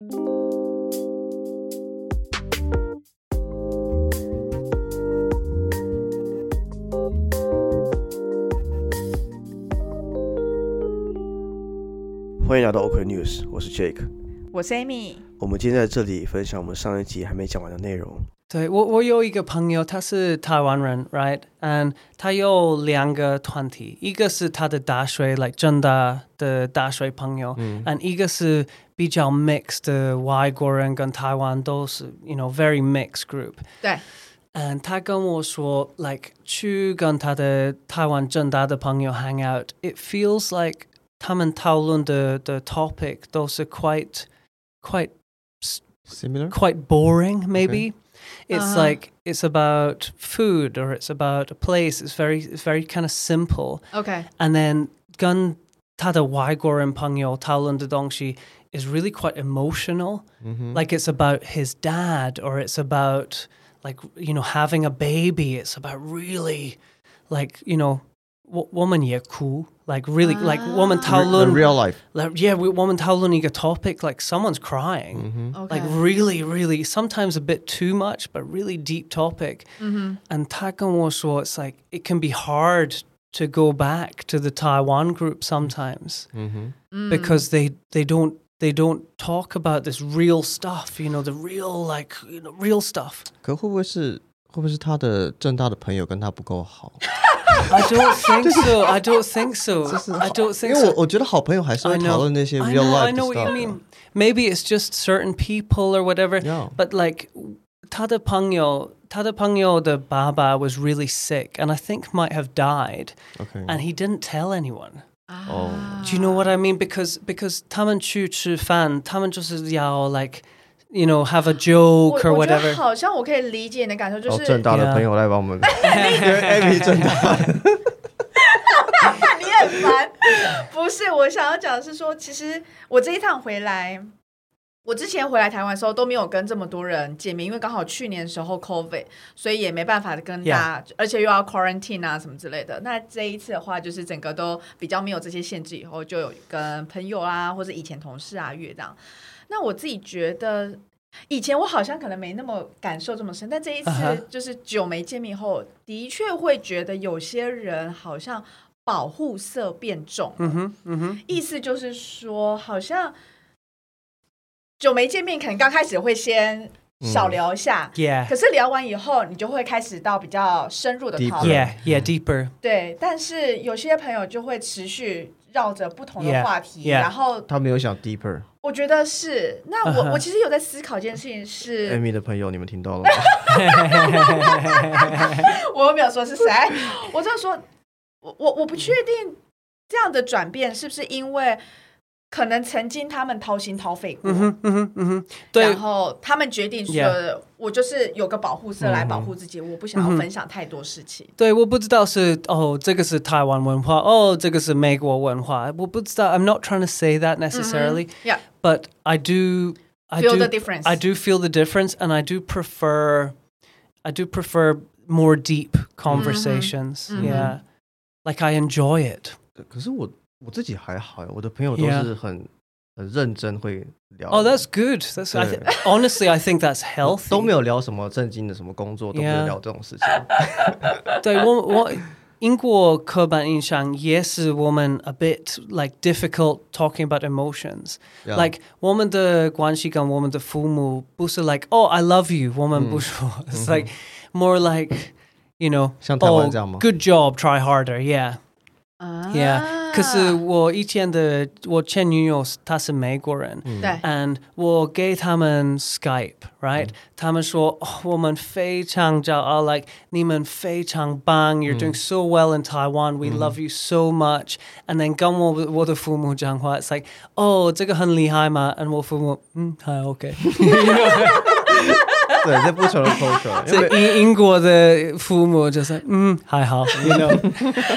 欢迎来到 OK News，我是 Jake。我是 Amy。我们今天在这里分享我们上一集还没讲完的内容。对我，我有一个朋友，他是台湾人，right？and 他有两个团体，一个是他的大学，like 正大的大学朋友，嗯，and 一个是比较 mixed 的外国人跟台湾都是，you know very mixed group。对。嗯，他跟我说，like 去跟他的台湾正大的朋友 hang out，it feels like 他们讨论的的 topic 都是 quite quite similar, quite boring maybe. Okay. it's uh-huh. like it's about food or it's about a place. It's very it's very kind of simple. Okay. And then Gun Tada Waigor and Pangyo Taolun is really quite emotional. Mm-hmm. Like it's about his dad or it's about like you know having a baby. It's about really like you know woman ye cool like really like 我们讨 The 论 real life. like yeah we 我们讨论一个 topic like someone's crying OK， like really, really, sometimes a bit too much, but really deep topic. And 他跟我说, it's like it can be hard to go back to the Taiwan group sometimes because they they don't they don't talk about this real stuff, you know, the real like you know real stuff. 可会不会是会不会是他的正大的朋友跟他不够好？ I don't think so. I don't think so. I don't 因 think 为我 so. 我觉得好朋友还是 I 会 know. 讨论那些 I real know, I life know 的 what you stuff mean. Maybe it's just certain people or whatever. Yeah. But like 他的朋友他的朋友的爸爸 was really sick and I think might have died OK， and he didn't tell anyone. 哦 Do you know what I mean? Because because 他们去吃饭，他们就是要 like you know have a joke or 我觉得 whatever. 好像我可以理解你的感受，就是正大的朋友来帮我们，因为 Amy 正大，你很烦。不是，我想要讲的是说，其实我这一趟回来，我之前回来台湾的时候都没有跟这么多人见面，因为刚好去年的时候 COVID，所以也没办法跟大家而且又要 quarantine 啊什么之类的。那这一次的话，就是整个都比较没有这些限制，以后就有跟朋友啊，或者以前同事啊约这样。那我自己觉得。以前我好像可能没那么感受这么深，但这一次就是久没见面后，的确会觉得有些人好像保护色变重了。Mhm, mhm. 意思就是说，好像久没见面，可能刚开始会先少聊一下，Yeah. 可是聊完以后，你就会开始到比较深入的讨论。Yeah, yeah, deeper. 对，但是有些朋友就会持续绕着不同的话题 yeah 然后他没有想 deeper。我觉得是。那我、我其实有在思考一件事情是，Amy 的朋友，你们听到了吗？我又没有说是谁，我就说，我我我不确定这样的转变是不是因为可能曾经他们掏心掏肺过。 Mhm, mhm, mhm. 对然后他们决定说 Yeah 我就是有个保护色来嗯哼保护自己，我不想要分享太多事情。对，我不知道是哦，这个是台湾文化，哦，这个是美国文化。我不知道。I'm not trying to say that necessarily, Yeah, but I do. I feel do. the difference. I do feel the difference, and I do prefer. I do prefer more deep conversations. Mhm. Yeah, like I enjoy it. 可是我 我自己还好，我的朋友都 Yeah 是很很认真会聊。 Oh, that's good. That's I th- honestly, I think that's healthy. 都没有聊什么正经的什么工作，都没有 Yeah 聊这种事情。对我我英国刻板印象也是我们 a bit like difficult talking about emotions. Yeah Like 我们的关系跟我们的父母不是 like oh I love you 我们不说 It's like more like you know 像台湾 oh 这样吗 good job try harder yeah 啊 yeah 可是我以前的我前女友她是美国人。对 And 我给他们 Skype, right? 他们说、哦、我们非常骄傲，like 你们非常棒，You're doing so well in Taiwan. We love you so much. And then 跟我我的父母讲话，it's like 哦这个很厉害吗？And 我父母嗯还 OK。 对，这不同的 culture，因这为英英国的父母就是嗯还好，you know。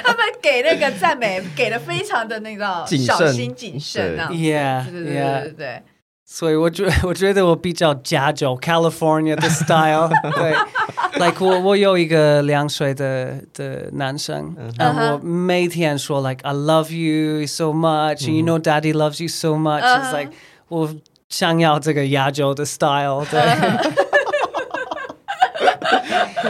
他们给那个赞美给的非常的那个谨慎小心谨慎那样子。 Yeah, 对对对 yeah. 对对。所以我觉我觉得我比较加州 California 的 style，对，like 我我有一个两岁的的男生，然后我每天说 like I love you so much，and you know Daddy loves you so much，it's like 我 想要这个亚洲的 style，对。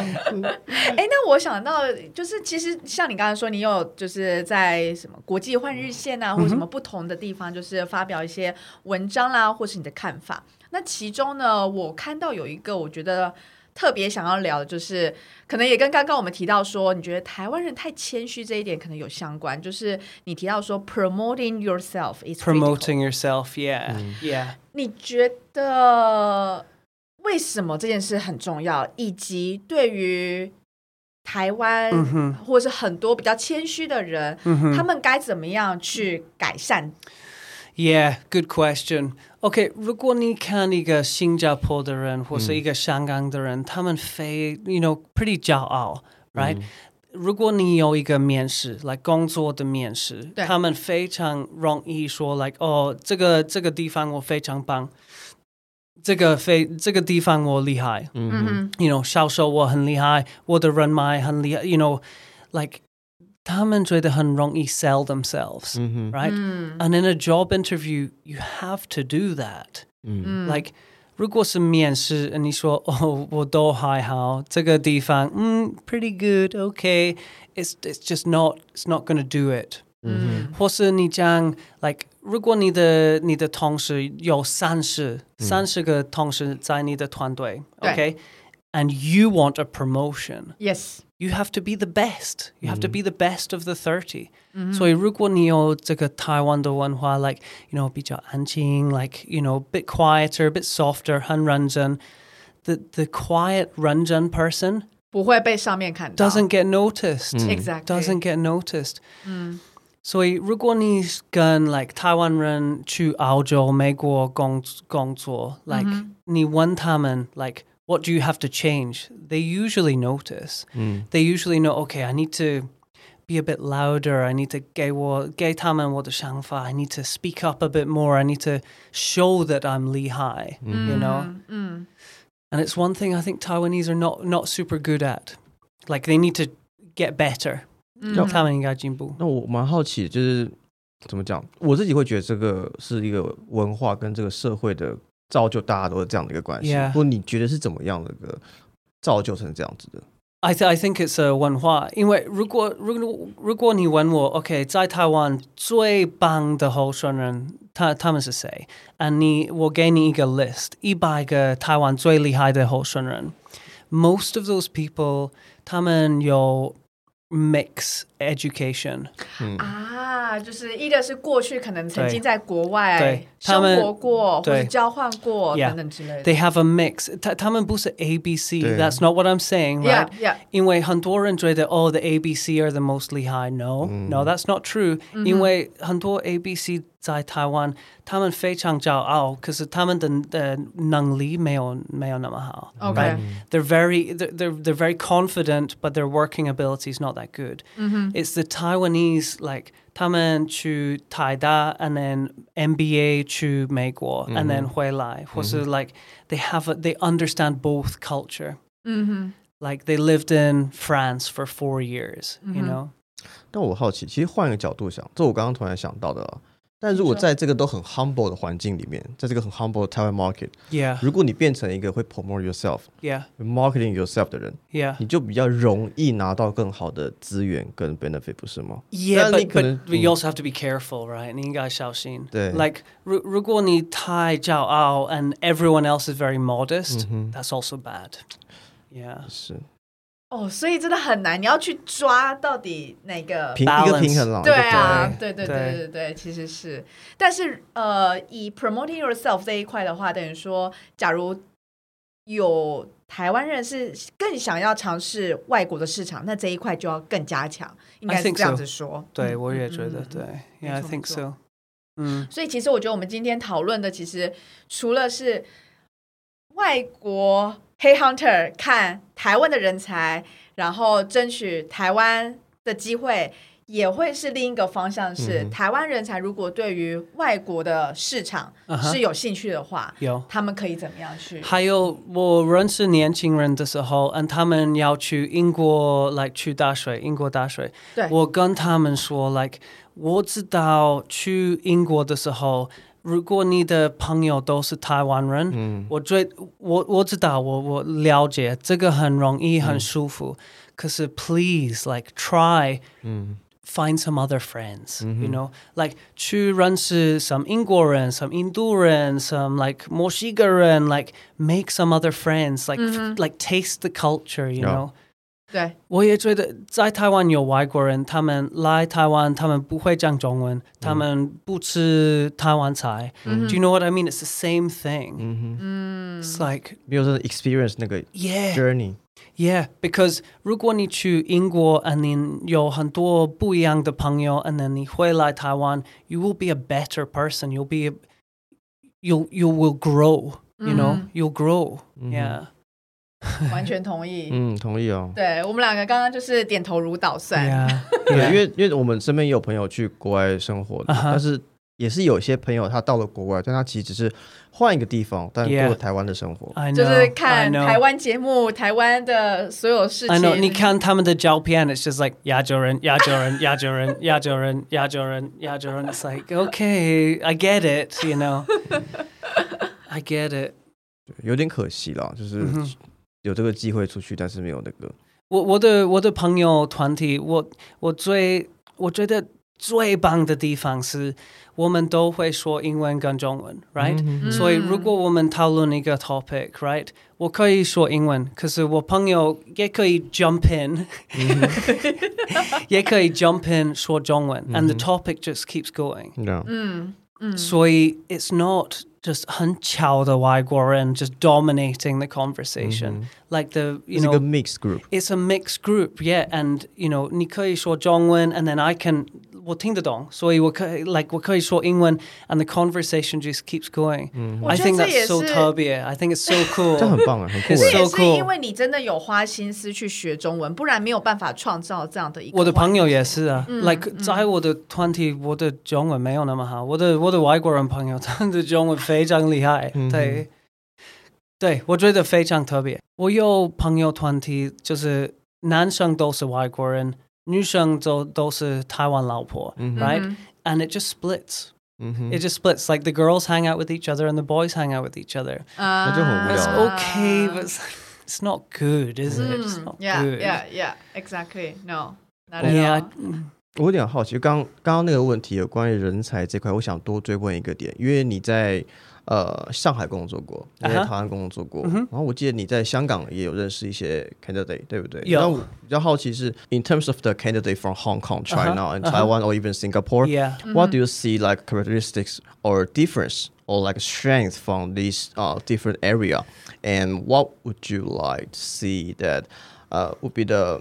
哎，那我想到就是，其实像你刚才说，你有就是在什么国际换日线啊，或者什么不同的地方，就是发表一些文章啦，或是你的看法。那其中呢，我看到有一个，我觉得特别想要聊的，就是可能也跟刚刚我们提到说，你觉得台湾人太谦虚这一点可能有相关。就是你提到说，promoting yourself is promoting yourself，yeah，yeah。你觉得？为什么这件事很重要，以及对于台湾或者是很多比较谦虚的人，他们该怎么样去改善？Yeah, good question. OK，如果你看一个新加坡的人或是一个香港的人，他们非 you know pretty 骄傲，right？如果你有一个面试来工作的面试，他们非常容易说，like 哦，这个这个地方我非常棒。这个非这个地方我厉害，嗯哼，you know 销售我很厉害，我的人脉很厉害，you know like 他们觉得很容易 sell themselves, mm -hmm. right? Mm. And in a job interview, you have to do that. Mm. Like 如果是面试，你说哦，我都还好，这个地方嗯 pretty good, okay. It's it's just not it's not going to do it. 嗯，或是你讲，like 如果你的你的同事有三十三十个同事在你的团队，OK，and you want a promotion，yes。You have to be the best. You have to be the best of the thirty. 所以如果你有这个台湾的文化，like you know 比较安静，like you know bit quieter, bit softer，很认真。The the quiet 认真 person 不会被上面看到，doesn't get noticed. Exactly. Doesn't get noticed. 嗯。 所以，如果你跟 like 台湾人去澳洲、美国工工作，like、mm hmm. 你问他们 like what do you have to change? They usually notice. Mm. They usually know. Okay, I need to be a bit louder. I need to 给我给他们我的想法. I need to speak up a bit more. I need to show that I'm 厉害. Mm. You know. Mm. And it's one thing I think Taiwanese are not not super good at. Like they need to get better. 让他们应该进步。那我蛮好奇，就是怎么讲，我自己会觉得这个是一个文化跟这个社会的造就，大家都是这样的一个关系。不过你觉得是怎么样的一个造就成这样子的？I th I think it's a 文化，因为如果如果如果你问我，OK，在台湾最棒的候选人，他他们是谁？啊，你我给你一个 list，一百个台湾最厉害的候选人。Most of those people，他们有 mix education 啊，就是一个是过去可能曾经在国外生活过，或者交换过等等之类的。They have a mix，他他们不是 A B C，That's not what I'm saying，right？因为很多人觉得哦，the A B C are the most 厉害，No，No，That's not true，因为很多 A B C 在台湾，他们非常骄傲，可是他们的的能力没有没有那么好。Okay. They're very they're, they're they're very confident, but their working ability is not that good. Mm-hmm. It's the Taiwanese like 他们去台大 and then MBA 去美国 and then 回来，或是 like they have a, they understand both culture. Mm-hmm. Like they lived in France for four years, you know. 但我好奇，其实换一个角度想，这我刚刚突然想到的。 但如果在这个都很 humble 的环境里面，在这个很 humble 的台湾 market，yeah，如果你变成一个会 promote yourself，yeah，marketing yourself 的人，yeah，你就比较容易拿到更好的资源跟 benefit，不是吗？Yeah，but but you also have to be careful, right？你应该小心。对，like 如如果你太骄傲，and everyone else is very modest，that's also bad。Yeah，是。 哦，所以真的很难，你要去抓到底哪个平一个平衡了。对啊，对对对对对，其实是。但是呃，以 promoting yourself 这一块的话，等于说，假如有台湾人是更想要尝试外国的市场，那这一块就要更加强，应该是这样子说。对，我也觉得对。Yeah, I think so。嗯，所以其实我觉得我们今天讨论的，其实除了是外国。黑 hunter 看台湾的人才，然后争取台湾的机会，也会是另一个方向。是台湾人才如果对于外国的市场是有兴趣的话，有他们可以怎么样去？还有我认识年轻人的时候，嗯，他们要去英国来去大学，英国大学。对，我跟他们说，like 我知道去英国的时候。如果你的朋友都是台湾人，嗯，我最我我知道，我我了解这个很容易很舒服，可是 please like try，嗯。find some other friends, mm-hmm. you know, like 去认识 some 英国人, some 印度人, some like 墨西哥人, like make some other friends, like mm-hmm. like taste the culture, you yeah. know. 对，我也觉得在台湾有外国人，他们来台湾，他们不会讲中文，他们不吃台湾菜。Mm-hmm. Do you know what I mean? It's the same thing. Mm-hmm. It's like 没有这 experience 那个 yeah journey。Yeah, because 如果你去英国，and 你有很多不一样的朋友，and then 你回来台湾，you will be a better person. You'll be, a, you you will grow. You know, mm-hmm. you'll grow. Yeah. 完全同意。嗯，同意哦。对我们两个刚刚就是点头如捣蒜。对，因为因为我们身边也有朋友去国外生活的，但是也是有些朋友他到了国外，但他其实只是换一个地方，但过台湾的生活，就是看台湾节目、台湾的所有事情。你看他们的照片，it's just like 亚洲人、亚洲人、亚洲人、亚洲人、亚洲人、亚洲人。It's like okay, I get it, you know, I get it。有点可惜了，就是。有这个机会出去，但是没有那个。我我的我的朋友团体，我我最我觉得最棒的地方是，我们都会说英文跟中文，right？所以如果我们讨论一个 topic，right？我可以说英文，可是我朋友也可以 jump in，也可以 jump in 说中文，and the topic just keeps going。嗯嗯，所以 it's not。 just unchow the Waiguran just dominating the conversation. Mm-hmm. Like the you it's know like a mixed group. It's a mixed group, yeah. And you know, Nikkei Shuo Zhongwen and then I can 我听得懂，所以我可以 like 我可以说英文，and the conversation just keeps going. I think that's so 特别，I think it's so cool. 这很棒啊，很酷。这也是因为你真的有花心思去学中文，不然没有办法创造这样的一个。我的朋友也是啊，like 在我的团体，我的中文没有那么好，我的我的外国人朋友，他们的中文非常厉害，对，对我觉得非常特别。我有朋友团体，就是男生都是外国人。 女生都都是台湾老婆，right? And it just splits. It just splits. Like the girls hang out with each other and the boys hang out with each other. It's okay, but it's not good, is it? It's not yeah, good. Yeah, yeah, exactly. No, not at all. 我有点好奇，刚刚刚那个问题有关于人才这块，我想多追问一个点，因为你在 呃，上海工作过，你在台湾工作过，然后我记得你在香港也有认识一些 candidate，对不对？有。我比较好奇是，in terms of the candidate from Hong Kong, China, and Taiwan, or even Singapore, yeah. what do you see like characteristics or difference or like strength from these uh different area, and what would you like to see that uh would be the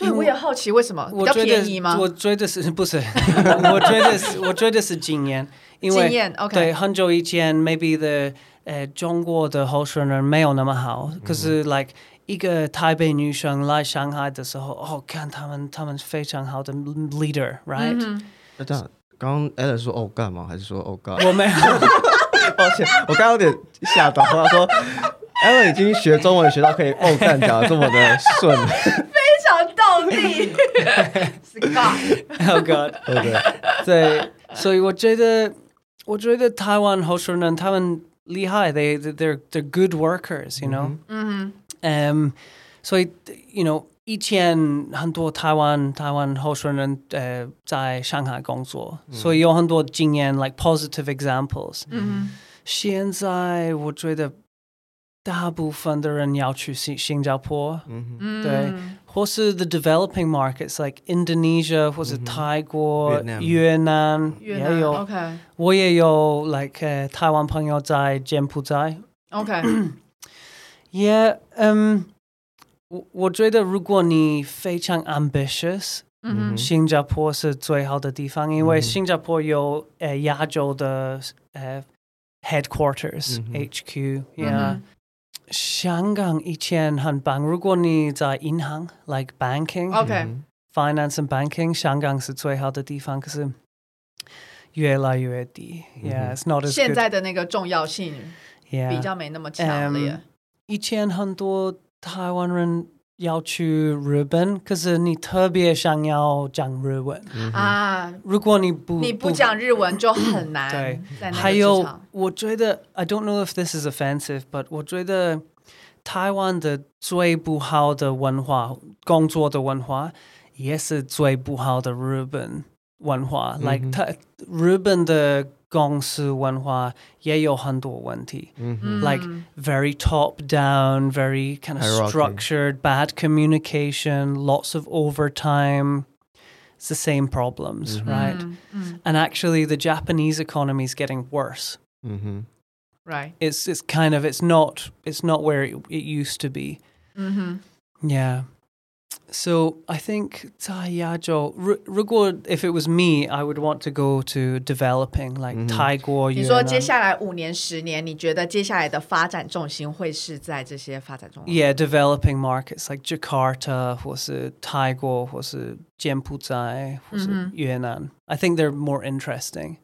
对，我也好奇为什么比较便宜吗？我觉得是 不是？我觉得是，我觉得是经验，因为经验 OK。对，很久以前，maybe the 呃中国的候选人没有那么好，可是 like 一个台北女生来上海的时候，哦，看他们，他们非常好的 leader，right？那这样，刚刚 Ellen 说哦干吗？还是说哦干？我没有，抱歉，我刚刚有点吓到，他说 Ellen 已经学中文学到可以哦干讲的这么的顺。地是 God，Oh God，对对对，所以我觉得，我觉得台湾候选人他们厉害，they they're they're good workers，you know，嗯嗯，所以 you know 以前很多台湾台湾候选人呃在上海工作，所以有很多经验，like positive examples，嗯，现在我觉得。大部分的人要去新新加坡，嗯、对， 或是 the developing markets like Indonesia 或是泰国、越南也有。OK，我也有 like、uh, 台湾朋友在柬埔寨。OK，也嗯，我我觉得如果你非常 ambitious， 嗯，新加坡是最好的地方，因为新加坡有呃亚洲的呃 headquarters HQ，yeah。 香港以前很棒，如果你在银行，like banking，OK，finance and banking，香港是最好的地方，可是越来越低，yeah，it's not as 现在的那个重要性比较没那么强了耶。以前很多台湾人要去日本，可是你特别想要讲日文啊。如果你不你不讲日文就很难。对，还有我觉得，I don't know if this is offensive，but 我觉得台湾的最不好的文化，工作的文化，也是最不好的日本文化。Like 他日本的。公司文化也有很多问题，like very top down, very kind of structured, bad communication, lots of overtime. It's the same problems, right? And actually, the Japanese economy is getting worse. Right. It's it's kind of it's not it's not where it, it used to be. Yeah. So I think 在亚洲，如如果 if it was me, I would want to go to developing like 泰国。你说接下来五年、十年，你觉得接下来的发展重心会是在这些发展中？Yeah, developing markets like Jakarta 或是泰国或是柬埔寨或是越南。I think they're more interesting.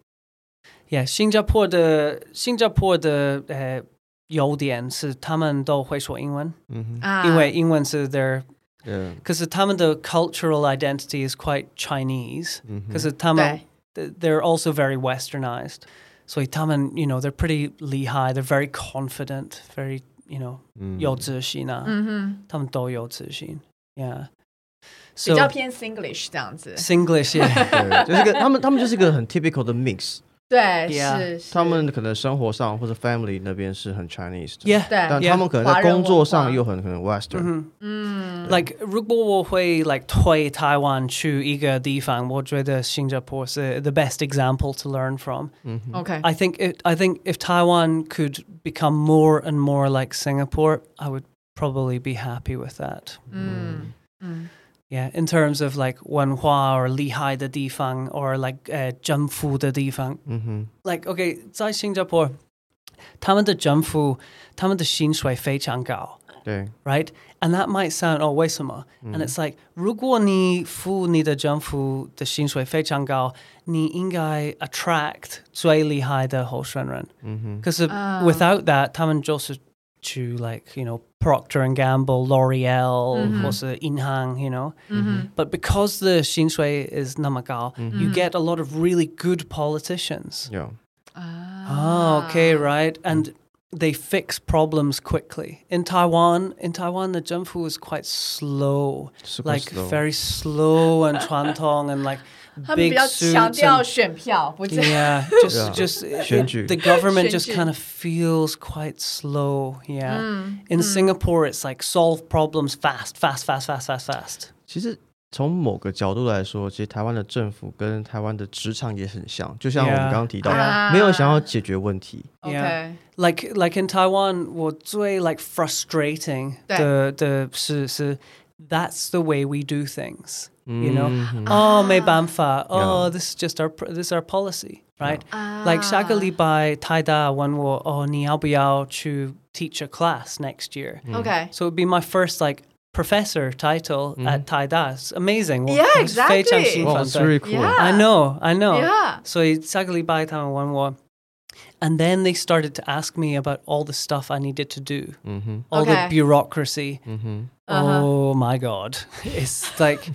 Yeah，新加坡的新加坡的呃优点是他们都会说英文，嗯哼，因为英文是 their because the Tamil cultural identity is quite Chinese. Because mm-hmm. the Tamil, they're also very westernized. So Tamil, you know, they're pretty Lehigh. They're very confident, very, you know, 有自信啊，他们都有自信，Yeah。比较偏 Singlish 这样子，Singlish，yeah，就是个他们他们就是一个很 typical 的 mix。 对，是他们可能生活上或者 family 那边是很 Chinese 的，yeah, 但他们可能在工作上又很可能 Western。嗯，like 如果我会 like 推台湾去一个地方，我觉得新加坡是 the best example to learn from. Okay, I think it, I think if Taiwan could become more and more like Singapore, I would probably be happy with that. 嗯嗯。 yeah, in terms of like 文化 or 厉害的地方 or like 呃、uh, 政府的地方。嗯哼。Like OK，在新加坡，他们的政府他们的薪水非常高。对。Right? And that might sound oh 为什么、嗯、？And it's like 如果你付你的政府的薪水非常高，你应该 attract 最厉害的候选人。嗯哼。可是 without that，他们就是 to like you know Procter and Gamble, L'Oreal, mm-hmm. also Inhang, you know. Mm-hmm. But because the Shinshui is Namagal, mm-hmm. you get a lot of really good politicians. Yeah. Ah. Oh, okay, right. And they fix problems quickly. In Taiwan, in Taiwan, the Zhenfu is quite slow, Super like slow. very slow and chuantong and like 他们比较强调选票，不是？Yeah, just just it, the government just kind of feels quite slow. Yeah, in Singapore, it's like solve problems fast, fast, fast, fast, fast, fast. 其实从某个角度来说，其实台湾的政府跟台湾的职场也很像，就像我们刚刚提到，没有想要解决问题。Yeah, like like in Taiwan，我最 like frustrating 的的是是 that's the way we do things. you know mm-hmm. oh my bamfa oh yeah. this is just our this is our policy right yeah. ah. like shakali by taida one will oh ni to teach a class next year mm. okay so it'd be my first like professor title mm. at taida Das. amazing well, yeah exactly it's well, it's cool yeah. i know i know yeah so shakali by taida one will and then they started to ask me about all the stuff I needed to do, mm-hmm. all okay. the bureaucracy. Mm-hmm. Oh uh-huh. Oh my God. It's like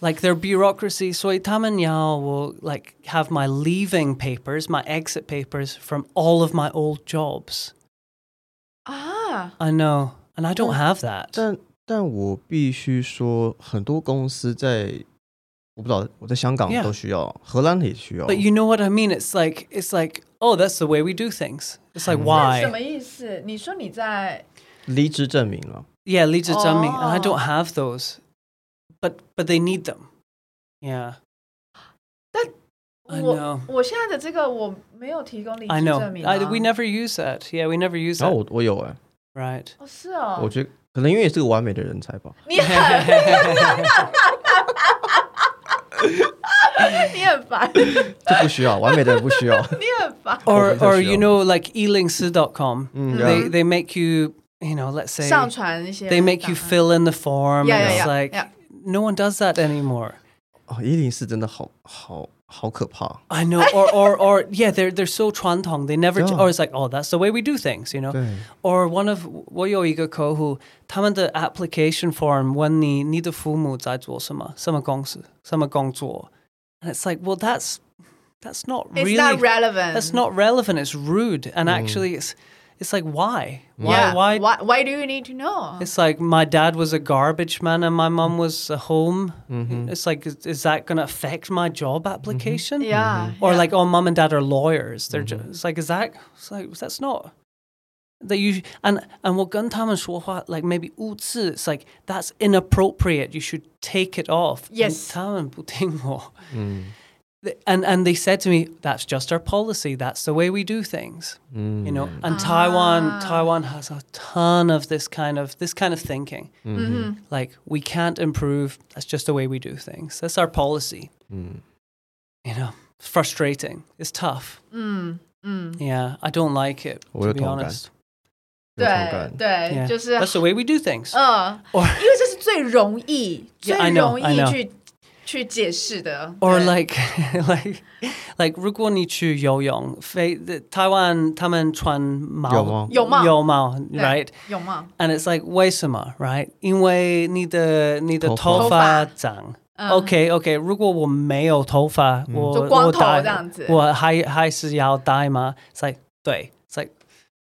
like their bureaucracy. So Itamanyao will like have my leaving papers, my exit papers from all of my old jobs. Ah. I know. And I don't have that. 但但我必须说，很多公司在我不知道，我在香港都需要，荷兰也需要。But you know what I mean? It's like it's like oh, that's the way we do things. It's like why? 什么意思？你说你在离职证明了？Yeah, 离职证明, and I don't have those, but but they need them. Yeah. 但 I know. 我现在的这个我没有提供离职证明。I know. I, we never use that. Yeah, we never use that. 然后我我有哎。Right. 哦，是哦。我觉得可能因为是个完美的人才吧。你很。 你很烦，这不需要完美的人不需要。你很烦。Or or you know like elingsi.com, Mm, they yeah. they make you you know let's say 上传一些 they make you 档案 fill in the form. Yeah, and yeah, it's yeah, like yeah. no one does that anymore. 哦，一零四真的好好好可怕。 I know, or or or yeah, they're they're so 传统. They never, Yeah. or it's like, oh, that's the way we do things, you know. 对， Or one of 我有一个客户，他们的 application form 问你你的父母在做什么，什么公司，什么工作，and it's like, well, that's that's not It's really not relevant. that's not relevant. It's rude, and actually, it's it's like why why yeah. why? why why do you need to know it's like my dad was a garbage man and my mom was a home mm-hmm. it's like is, is that going to affect my job mm-hmm. application mm-hmm. yeah or yeah. like oh mom and dad are lawyers they're just mm-hmm. it's like is that it's like that's not that you and and what Guntam and Shuohua like maybe uzi it's like that's inappropriate you should take it off yes mm And and they said to me, that's just our policy. That's the way we do things. You know, and Taiwan Taiwan has a ton of this kind of this kind of thinking. Like we can't improve. That's just the way we do things. That's our policy. You know, it's frustrating. It's tough. Yeah, I don't like it. Oh, To you're be Tongan. honest. 有同对感。对， Yeah, 就是 that's the way we do things. 嗯， Or 因为这是最容易、最 I know, 容 I 易 know. 去 去解释的。 or 对 like like like 如果你去游泳，非台湾他们穿毛有吗？有帽有帽对，right？有吗？ And it's like 为什么，right？因为你的你的头发头发长。嗯 OK OK，如果我没有头发，我就光头我戴这样子我还还是要戴吗？It's like 对，It's like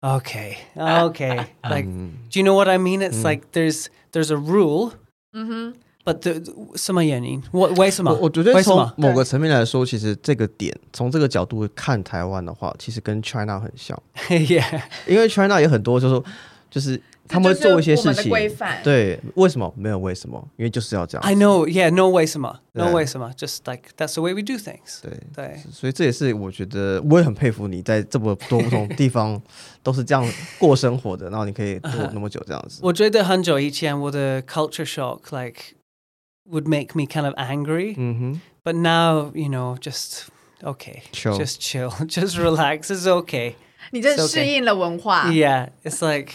OK OK like 嗯 do you know what I mean? It's like there's there's a rule, 嗯哼， but the 什么原因？我为什么？我我觉得为什么？从某个层面来说，其实这个点从这个角度看台湾的话，其实跟 China 很像，yeah 因为 China 有很多就是说就是他们会做一些事情，规范。对，为什么没有为什么？因为就是要这样 I know, yeah, no 为什么，no 为什么，just like that's the way we do things. 对。对，所以这也是我觉得我也很佩服你在这么多不同地方都是这样过生活的，然后你可以做那么久这样子。我觉得很久以前我的 culture shock like would make me kind of angry, 嗯 but now you know just okay, Chill. just chill, just relax. It's okay. 你真的 It's okay 适应了文化。 Yeah, it's like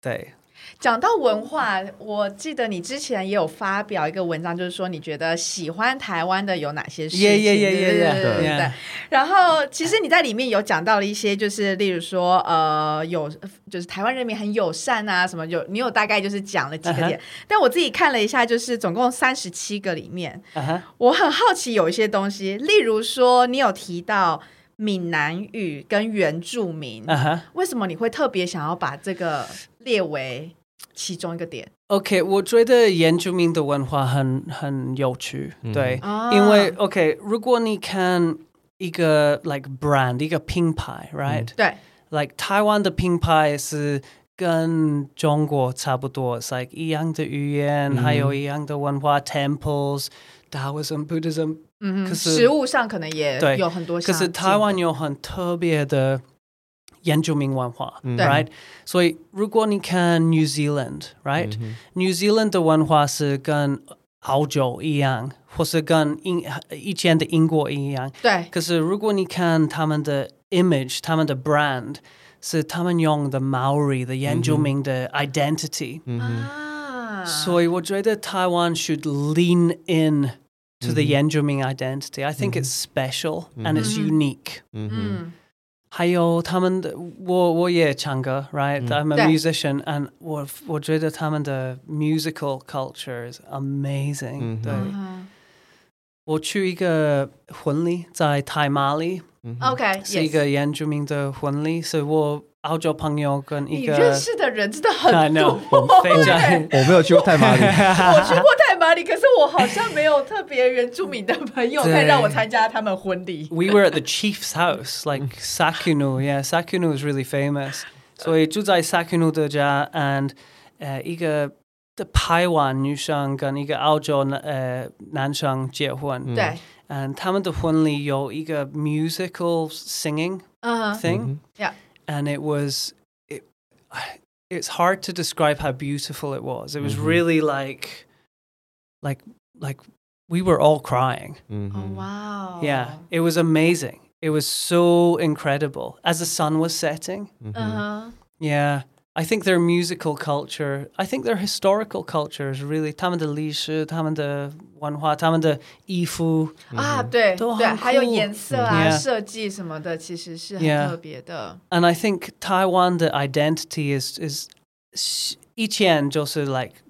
对 讲到文化，我记得你之前也有发表一个文章，就是说你觉得喜欢台湾的有哪些事情？对对对对对对。然后，其实你在里面有讲到了一些，就是例如说，呃，有就是台湾人民很友善啊，什么有你有大概就是讲了几个点。但我自己看了一下，就是总共三十七个里面，我很好奇有一些东西，例如说你有提到闽南语跟原住民。为什么你会特别想要把这个列为其中一个点？OK，我觉得原住民的文化很很有趣，对，啊因为 OK，如果你看一个 like brand 一个品牌，right？、对 like 台湾的品牌是跟中国差不多，it's like 一样的语言，还有一样的文化，temples、Taoism、Buddhism。嗯哼，可是食物上可能也对有很多可是。台湾有很特别的原住民文化、嗯 r i g h t 所以如果你看 New Zealand，right？New、Zealand 的文化是跟澳洲一样，或是跟英以前的英国一样。对可是如果你看他们的 image，他们的 brand 是他们用的 Maori 的原住民的 identity，、啊，所以我觉得台湾 should lean in to the 原住民 identity. I think it's special and it's unique. 嗯哼，嗯 还有他们的，我我也唱歌，right？、嗯、I'm a musician，and 我我觉得他们的 musical culture is amazing、嗯。对，嗯、我去一个婚礼在太麻里，OK，是一个原住民的婚礼，所以我澳洲朋友跟一个你认识的人真的很多，非常，我没有去过太麻里，我去过泰。马里，可是我好像没有特别原住民的朋友对可以让我参加他们婚礼。 we were at the chief's house, like Sakunu. Yeah, Sakunu is really famous. 所以住在 Sakunu 的家，and 呃一个的台湾女生跟一个澳洲男呃男生结婚，对， and 他们的婚礼有一个 musical singing 嗯哼 thing, Yeah. and it was it. It's hard to describe how beautiful it was. It was really like, like, like we were all crying. Oh wow! Yeah, it was amazing. It was so incredible as the sun was setting. Uh-huh. Yeah. I think their musical culture, I think their historical culture is really 他们的历史、他们的文化、他们的衣服啊，对都很对，还有酷颜色啊、 Yeah 设计什么的，其实是很 Yeah 特别的。 And I think Taiwan the identity is is 以前就是 like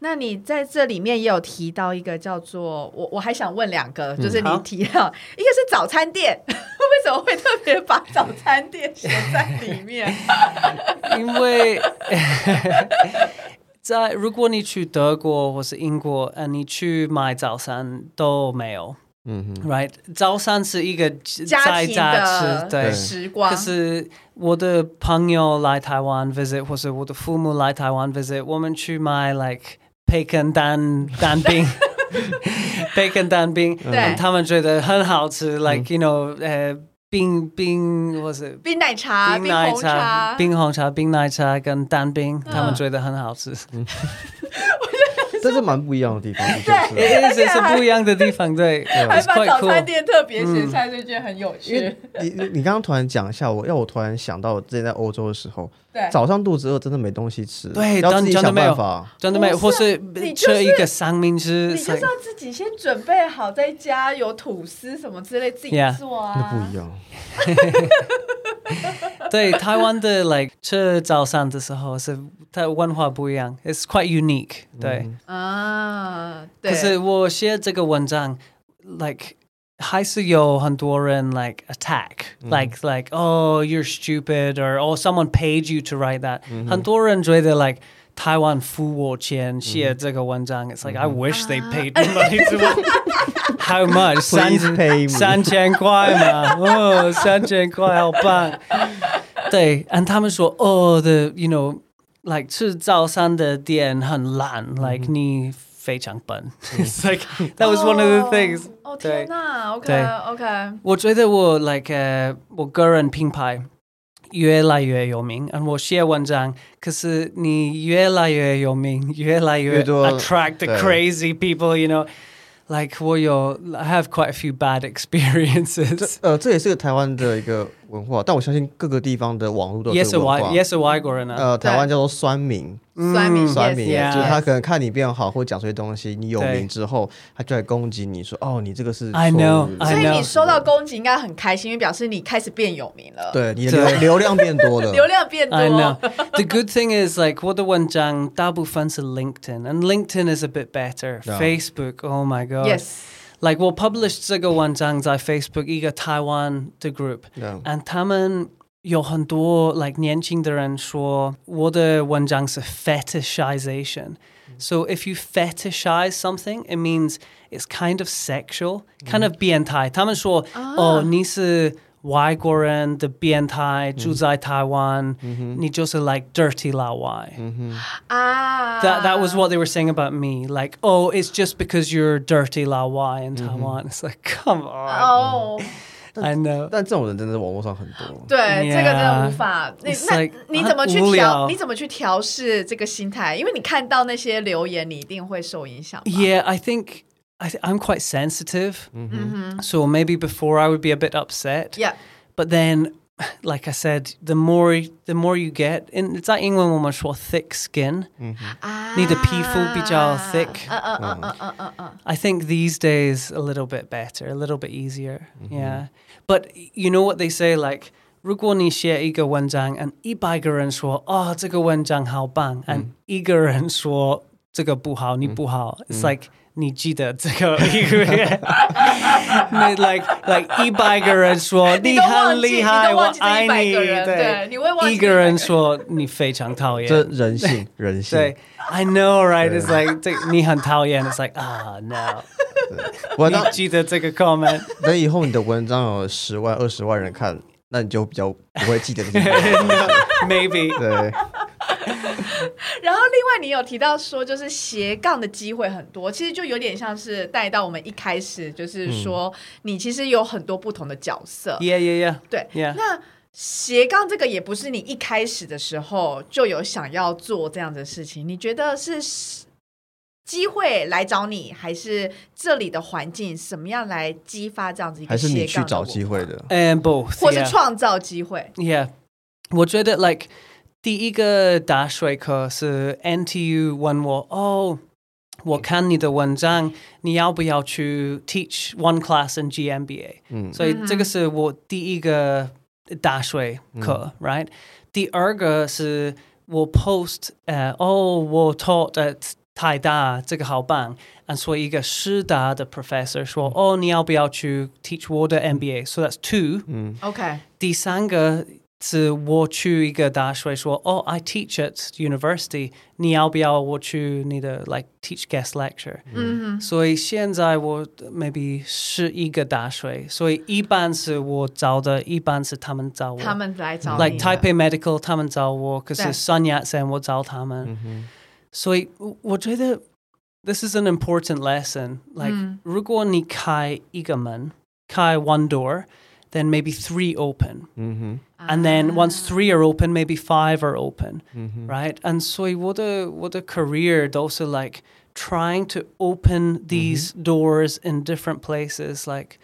那你在这里面也有提到一个叫做我，我还想问两个，就是你提到、一个是早餐店，为什么会特别把早餐店写在里面？因为 在如果你去德国或是英国，呃，你去买早餐都没有。嗯哼， Right，早餐是一个家庭在家的吃，对。时光可，是我的朋友来台湾 visit，或是我的父母来台湾 visit，我们去买 like 培根蛋蛋饼，培根蛋饼，对他们觉得很好吃，like you know，呃，冰冰或是冰奶茶、冰奶红茶、冰红茶、冰奶茶跟蛋饼，他们嗯觉得很好吃。 这是蛮不一样的地方，对确是。也是不一样的地方，对。还 It's 把早餐。店特别写下来，就觉得很有趣。你你你刚刚突然讲一下，我要我突然想到，我之前在欧洲的时候，对，早上肚子饿真的没东西吃，对要自己想办法。真的没有，或是吃一个三明治你，就是要自己先准备好，在家有吐司什么之类自己做啊。那不一样，对台湾的 like 吃早餐的时候是它文化不一样，it's quite unique。对，啊，对。可是我写这个文章，like 还是有很多人 like attack，like like oh you're stupid or oh someone paid you to write that，很多人觉得 like 台湾付我钱写这个文章，it's like I wish they paid me money to how much 三 Please pay me 三千块嘛，哦，三千块好棒。对，and 他们说哦的，you know like 吃早餐的店很烂，like 你非常笨。It's like that was one of the things. 哦，对天哪，OK 对 OK，我觉得我 like 呃，我个人品牌越来越有名，and 我写文章，可是你越来越有名，越来越越多 attract the 对 crazy people, you know. Like 我有 I have quite a few bad experiences. 呃，这也是个台湾的一个 文化，但我相信各个地方的网络都有也是这个文化。外也是外国人啊。呃，台湾叫做酸民，酸民酸 yes，民就是他可能看你变好或讲这些东西，你有名之后，他就来攻击你说，哦，你这个是 I know，所以你收到攻击应该很开心，因为表示你开始变有名了，，对你的流流量变多了，流量变多。I know. the good thing is like 我的文章大部分是 LinkedIn and LinkedIn is a bit better. Facebook, oh my god. Yes，Like 我 published 这个文章在 Facebook 一个台湾的 group， Yeah. and 他们有很多 like 年轻的人说我的文章是 fetishization. So if you fetishize something, it means it's kind of sexual, kind of 变态。他们说哦，你是 外国人的变态，住在台湾，你就是 like dirty 老外。啊 That that was what they were saying about me. Like, oh, it's just because you're dirty Lao Wai in Taiwan. It's like, come on. 哦， I know. 但这种人真的在网络上很多。对 Yeah 这个真的无法。你 It's 那 like 你怎么去很无调？聊你怎么去调试这个心态？因为你看到那些留言，你一定会受影响吧。 Yeah, I think I th- I'm quite sensitive. So maybe before I would be a bit upset. Yeah， But then, like I said, the more the more you get, in 在英文我们说 thick skin. 啊你的皮肤比较 thick 嗯嗯嗯嗯嗯嗯嗯， I think these days a little bit better, a little bit easier. Yeah. But you know what they say like 如果你写一个文章 and 一百个人说哦这个文章好棒 and 一个人说这个不好你不好 it's like 你记得这个一个人你 like like 一百个人说你很厉害你都忘记这100我爱你对你会忘记一个人。说你非常讨厌。这人性，人性。对 I know right? It's like 这你很讨厌 it's like ah no. 我当你记得这个 comment 等以后你的文章有十万、二十万人看，那你就比较不会记得这个。Maybe. 对。然后另外你有提到说，就是斜杠的机会很多，其实就有点像是带到我们一开始，就是说你其实有很多不同的角色。Yeah, yeah, yeah. 对，Yeah. 那斜杠这个也不是你一开始的时候就有想要做这样的事情，你觉得是机会来找你，还是这里的环境什么样来激发这样子一个？还是你去找机会的？And both，或是创造机会？Yeah，我觉得 like 第一个大学课是 NTU 问我哦，我看你的文章，你要不要去 teach one class in GMBA？嗯，所以这个是我第一个大学课，right？第二个是我 post 呃哦，我 taught at 太大这个好棒，啊，所以一个师大的 professor 说，哦，你要不要去 teach 我的 MBA？So that's two。嗯，OK。第三个 是我去一个大学说，哦，I teach at university，你要不要我去你的 like teach guest lecture？嗯哼。所以现在我 maybe 是一个大学，所以一般是我找的，一般是他们找我。他们来找。Like Taipei Medical，他们找我，可是三亚线我找他们。嗯哼。所以我觉得 this is an important lesson. Like，、嗯、如果你开一个门，开 one door, then maybe three open. Mm-hmm. And then once three are open, maybe five are open, mm-hmm. right? And so what a what a career those are like trying to open these mm-hmm. doors in different places, like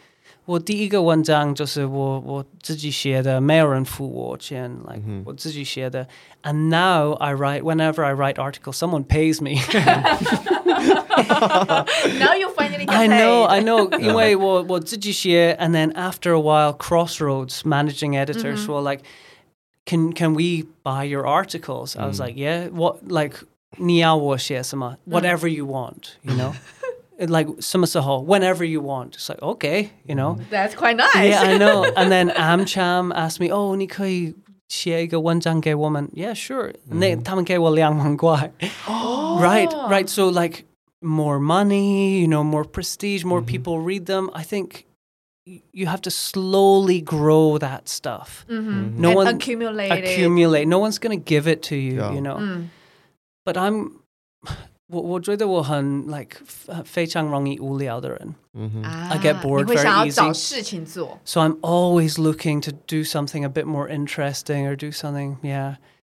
我第一个文章就是我我自己写的，没有人付我钱，like、mm hmm. 我自己写的。And now I write whenever I write articles, someone pays me. now you finally get I know, I know，因为我我自己写，and then after a while, Crossroads managing editor mm hmm. 说 like, can can we buy your articles? I was like, yeah. What like 你要我写什么？Whatever you want, you know like Sumasaho, whenever you want. It's like, okay, you know. That's quite nice. Yeah, I know. And then Amcham asked me, oh, 你可以写一个文章给我们? Yeah, sure. Mm. Oh. Right, right. So like more money, you know, more prestige, more mm-hmm. people read them. I think you have to slowly grow that stuff. Mm-hmm. Mm-hmm. No and one accumulate accumulate. No one's going to give it to you, yeah. you know. Mm. But I'm 我我觉得我很 like 非常容易无聊的人。Mm hmm. I get bored very easy. So I'm always looking to do something a bit more interesting or do something, yeah.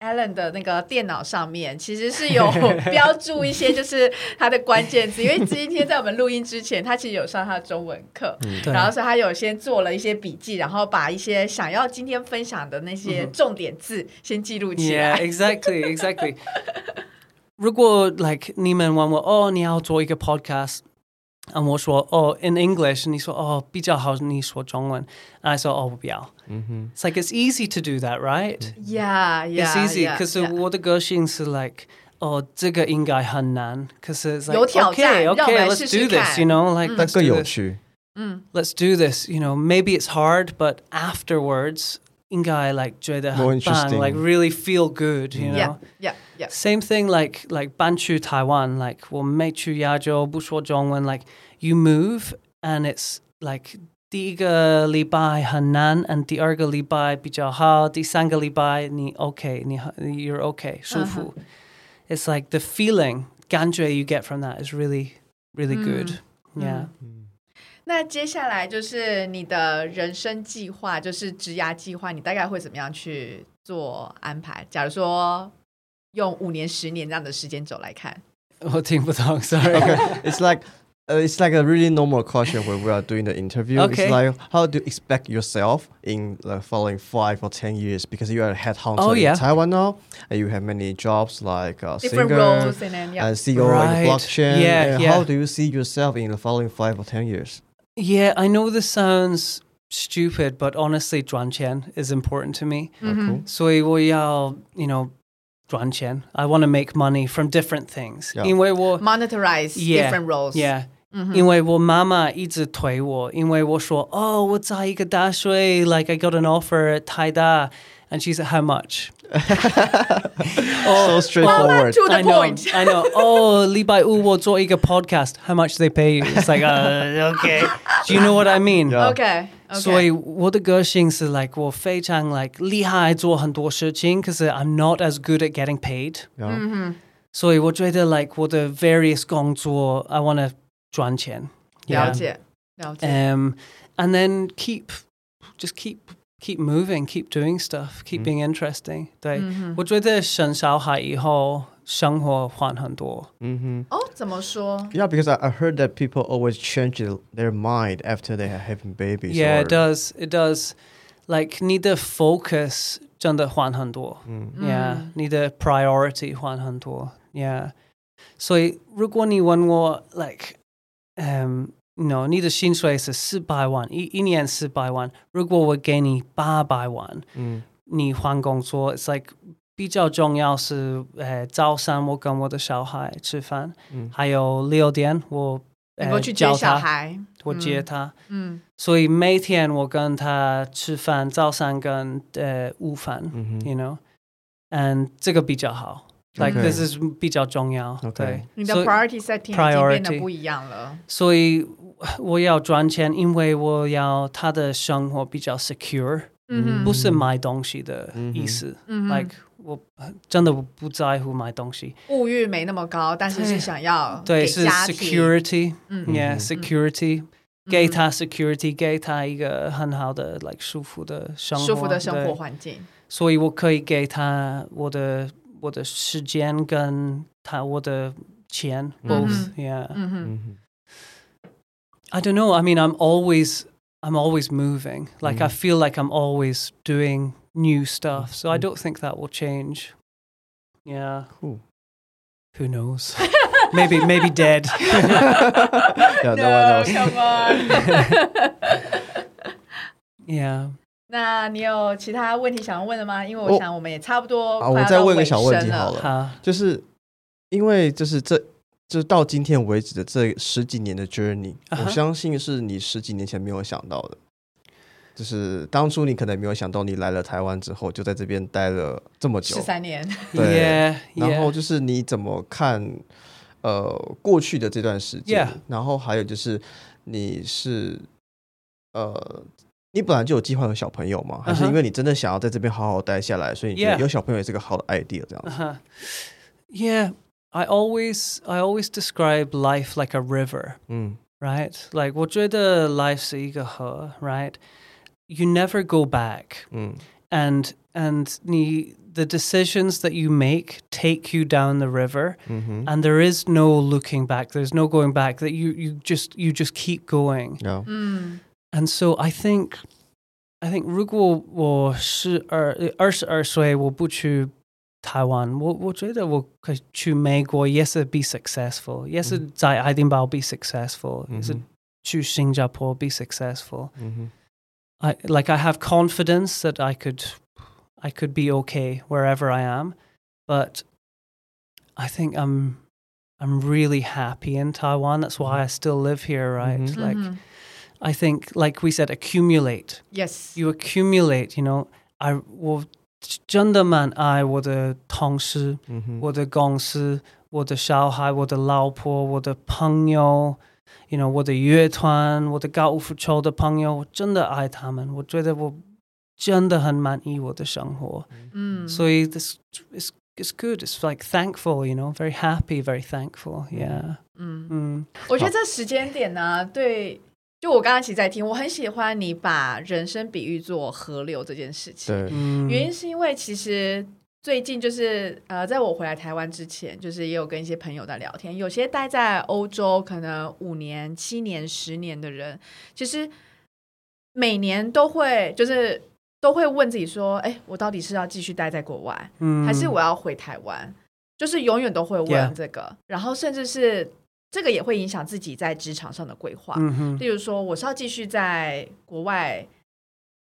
Alan 的那个电脑上面其实是有 标注一些就是他的关键字，因为今天在我们录音之前，他其实有上他的中文课，嗯、然后所以他有先做了一些笔记，然后把一些想要今天分享的那些重点字先记录起来。Yeah, exactly, exactly. 如果 like 你们问我哦，你要做一个 podcast，啊，我说哦，in English，你说哦比较好，你说中文，and I 说哦不要。Mm hmm. It's like it's easy to do that, right? Yeah, yeah. It's easy because yeah, yeah. 我的个性是 like 哦这个应该很难，可是 it's like 有挑战 okay, okay, let's do this, you know, like let's do this. Let's do this, you know. Maybe it's hard, but afterwards 应该 like 觉得很棒，like really feel good, you know. Yeah, yeah, yeah. Same thing like like 搬去台湾，like 我没去亚洲，不说中文，like you move and it's like 第一个礼拜很难，and 第二个礼拜比较好，第三个礼拜你 OK，你 you're OK，舒服。Uh-huh. It's like the feeling 感觉 you get from that is really really good. Yeah. 那接下来就是你的人生计划，就是职涯计划，你大概会怎么样去做安排？假如说用五年、十年这样的时间轴来看，我听不懂，sorry。Okay, It's like uh, it's like a really normal question when we are doing the interview. Okay. It's like how do you expect yourself in the following five or ten years because you are a headhunter oh, yeah. in Taiwan now and you have many jobs like uh, different singer, roles and then yeah. and CEO right. in blockchain. Yeah, yeah. How do you see yourself in the following five or ten years? Yeah, I know this sounds stupid, but honestly, Chen is important to me. Mm-hmm. So 我要 you know 赚钱. I want to make money from different things. Yeah. 因为我 monetize Yeah, different roles. Yeah. 因为我妈妈一直推我，因为我说哦，我在一个大学，like I got an offer at 台大 ，and she said how much? so straightforward. to the I know, point. I know. Oh, 礼拜五我做一个 podcast. How much do they pay you? It's like, uh, okay. Do you know what I mean? Yeah. OK，所以我的个性是 like 我非常 like 厉害做很多事情，可是 I'm not as good at getting paid. Yeah. 所以我觉得 like 我的 various 工作，I want to 赚钱。了解了解。 Um, and then keep, just keep, keep moving, keep doing stuff, keep being interesting. 对，我觉得生小孩以后生活换很多。哦，怎么说？ Yeah, because I, I heard that people always change their- their mind after they are having babies. Yeah, or- it does. It does. Like 你的 focus 真的换很多。Yeah, 你的 priority 换很多。Yeah. 所以如果你问我 like，嗯、 um,，no，你的薪水是四百万，一一年四百万，如果我给你八百万，嗯你换工作，it's like 比较重要是，呃，早上我跟我的小孩吃饭，嗯还有六点我能够去接小孩。我接他，嗯所以每天我跟他吃饭，早上跟呃午饭、嗯 y o u know，and 这个比较好。Like this is 比较重要 Okay. 对，你的 priority setting 已经变得不一样了。所以我要赚钱，因为我要他的生活比较 secure，、嗯不是买东西的意思。嗯 like 我真的不在乎买东西，物欲没那么高，但是是想要对，是 security，嗯。Yeah security，、给他 security，给他一个很好的 like 舒服的生活，舒服的生活环境。所以我可以给他我的我的时间跟他我的钱 both、yeah、嗯哼， I don't know I mean I'm always I'm always moving like I feel like I'm always doing new stuff so I don't think that will change yeah Cool. who knows maybe maybe dead Yeah, no one knows. come on 。 yeah 那你有其他问题想要问的吗？因为我想我们也差不多啊，快我再问个小问题好了，就是因为就是这就是到今天为止的这十几年的 journey，、我相信是你十几年前没有想到的。就是当初你可能没有想到，你来了台湾之后，就在这边待了这么久十。三年。对 yeah 然后就是你怎么看呃过去的这段时间然后还有就是你是呃 你本来就有计划有小朋友吗？还是嗯哼因为你真的想要在这边好好待下来，所以你觉得 Yeah 有小朋友也是个好的 idea 这样子？ Uh-huh. Yeah, I always I always describe life like a river, 嗯 right? Like 我觉得 life 是一个河, right? You never go back. 嗯 And and 你 the decisions that you make take you down the river 嗯哼 and there is no looking back. There's no going back. That you you just you just keep going. ，Yeah，嗯 And so I think, I think 如果我是二二十二岁，我不去台湾，我我觉得我可以去美国，也是 be successful，也是在爱丁堡 be successful，、也是去新加坡 be successful。嗯哼 I like I have confidence that I could, I could be okay wherever I am, but I think I'm. I'm really happy in Taiwan. That's why I still live here, right? Mhm. Like, 嗯哼 I think, like we said, accumulate. Yes， You accumulate, you know. I 我真的蛮爱我的同事、嗯哼我的公司、我的小孩、我的老婆、我的朋友，you know，我的乐团、我的高尔夫球的朋友，我真的爱他们。我觉得我真的很满意我的生活，嗯，所以 this is it's good. It's like thankful, you know, very happy, very thankful. Yeah. 嗯，嗯我觉得这时间点呢，对， 就我刚刚其实在听，我很喜欢你把人生比喻做河流这件事情。对，嗯原因是因为其实最近就是呃，在我回来台湾之前，就是也有跟一些朋友在聊天，有些待在欧洲可能五年、七年、十年的人，其实每年都会就是都会问自己说：“哎，我到底是要继续待在国外，嗯还是我要回台湾？”就是永远都会问这个，然后甚至是这个也会影响自己在职场上的规划。例如说，我是要继续在国外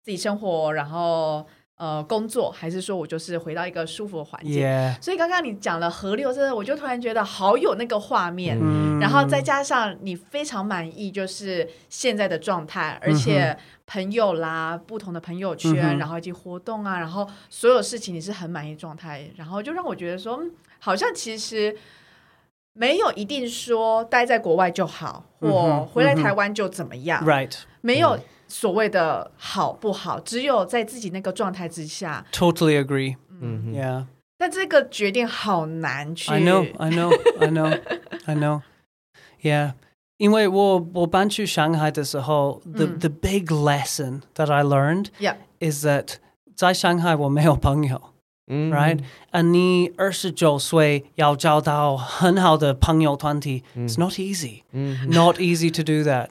自己生活，然后呃工作，还是说我就是回到一个舒服的环境。所以刚刚你讲了河流，真的我就突然觉得好有那个画面。然后再加上你非常满意，就是现在的状态，而且朋友啦，不同的朋友圈，然后以及活动啊，然后所有事情你是很满意状态，然后就让我觉得说，好像其实。没有一定说待在国外就好，或回来台湾就怎么样。Right，没有所谓的好不好，只有在自己那个状态之下。Totally agree。嗯，Yeah。但这个决定好难去。I know, I know, I know, I know. Yeah，因为我我搬去上海的时候，the the big lesson that I learned yeah. is that 在上海我没有朋友。Mm. Right? And 你二十九岁要找到很好的朋友团体，It's not easy. Not easy to do that.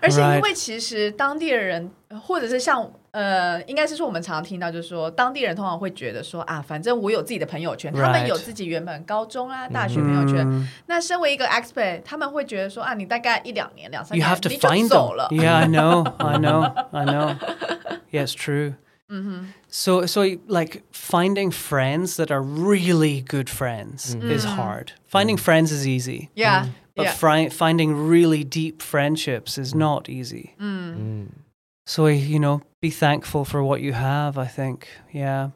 而且因为其实当地的人，或者是像呃，应该是说我们常常听到，就是说当地人通常会觉得说啊，反正我有自己的朋友圈，他们有自己原本高中啊、大学朋友圈。那身为一个 expert，他们会觉得说啊，你大概一两年、两三年你就走了。Yeah, I know, I know, I know. Yes, true. Mm-hmm. So, so like finding friends that are really good friends mm. is hard. Finding mm. friends is easy. Yeah. Mm. But yeah. Fri- finding really deep friendships is not easy. So, you know, be thankful for what you have, I think. Yeah.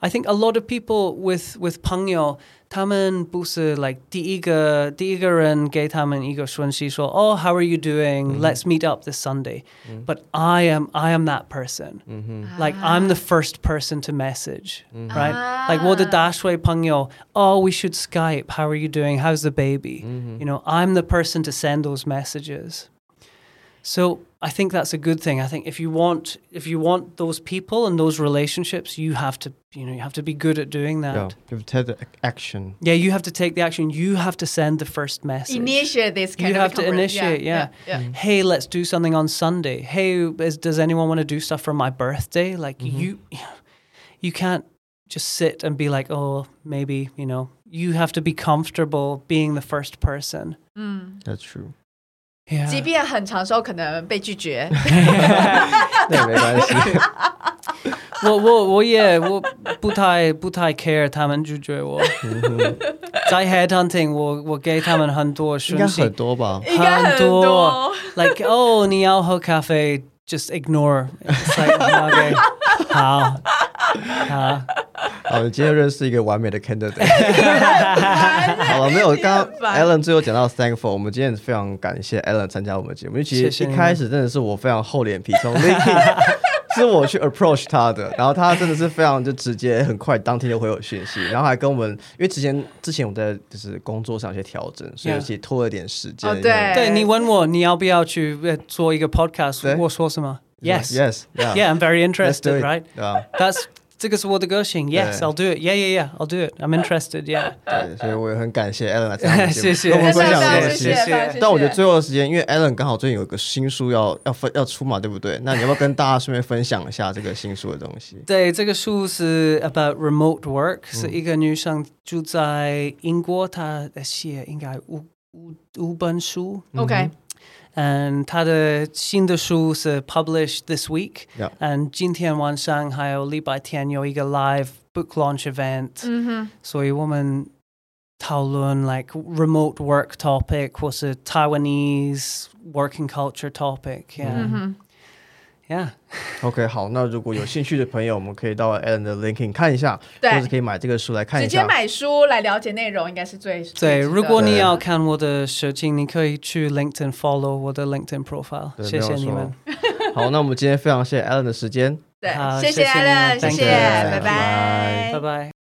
I think a lot of people with with 朋友，他们不是 like 第一个第一个人给他们一个讯息说，Oh, how are you doing? Mm-hmm. Let's meet up this Sunday. Mm-hmm. But I am I am that person. Mm-hmm. Like I'm the first person to message, mm-hmm. right? Ah. Like 我的大学朋友，Oh, we should Skype. How are you doing? How's the baby? Mm-hmm. You know, I'm the person to send those messages. So I think that's a good thing. I think if you want if you want those people and those relationships, you have to you know you have to be good at doing that. Yeah, you have to take the action. Yeah, you have to take the action. You have to send the first message. Initiate this kind you of. You have to initiate. Yeah. yeah. yeah. Mm-hmm. Hey, let's do something on Sunday. Hey, is, does anyone want to do stuff for my birthday? Like mm-hmm. you, you can't just sit and be like, oh, maybe you know. You have to be comfortable being the first person. Mm. That's true. 即便很长时候可能被拒绝，那没关系。我我我也我不太不太 care 他们拒绝我。在 headhunting，我我给他们很多讯息，很多吧，很多。Like 哦，你要喝咖啡，just ignore。OK，好，好。好，今天认识一个完美的 candidate。好了，没有，刚刚 Alan 最后讲到 thankful，我们今天非常感谢 Alan 参加我们节目。因为其实一开始真的是我非常厚脸皮，从 LinkedIn 是我去 approach 他的，然后他真的是非常就直接很快当天就回我讯息，然后还跟我们，因为之前之前我在就是工作上有些调整，所以其实拖了点时间。对，对你问我你要不要去做一个 podcast，我说什么？Yes，Yes，Yeah，I'm very interested，Right？啊，That's 这个是我的个性，Yes, I'll do it. Yeah, yeah, yeah, I'll do it. I'm interested. Yeah. 对，所以我也很感谢 Alan 来参加 谢谢，跟我们分享这些。谢谢。但我觉得最后的时间，因为 Alan 刚好最近有个新书要要分要出嘛，对不对？那你要不要跟大家顺便分享一下这个新书的东西？对，这个书是 about remote work，是一个女生住在英国，她写应该五五五本书。OK。嗯，他的新的书是 published this week，嗯，今天晚上还有礼拜天有一个 live book launch event，嗯哼，所以我们讨论 like remote work topic 或是 Taiwanese working culture topic，yeah。嗯 哼 Yeah，OK，好，那如果有兴趣的朋友，我们可以到 Alan 的 LinkedIn 看一下，或者可以买这个书来看一下。直接买书来了解内容，应该是最对。如果你要看我的事情，你可以去 LinkedIn follow 我的 LinkedIn profile。谢谢你们。好，那我们今天非常谢谢 Alan 的时间。对，谢谢 Alan，谢谢，拜拜，拜拜。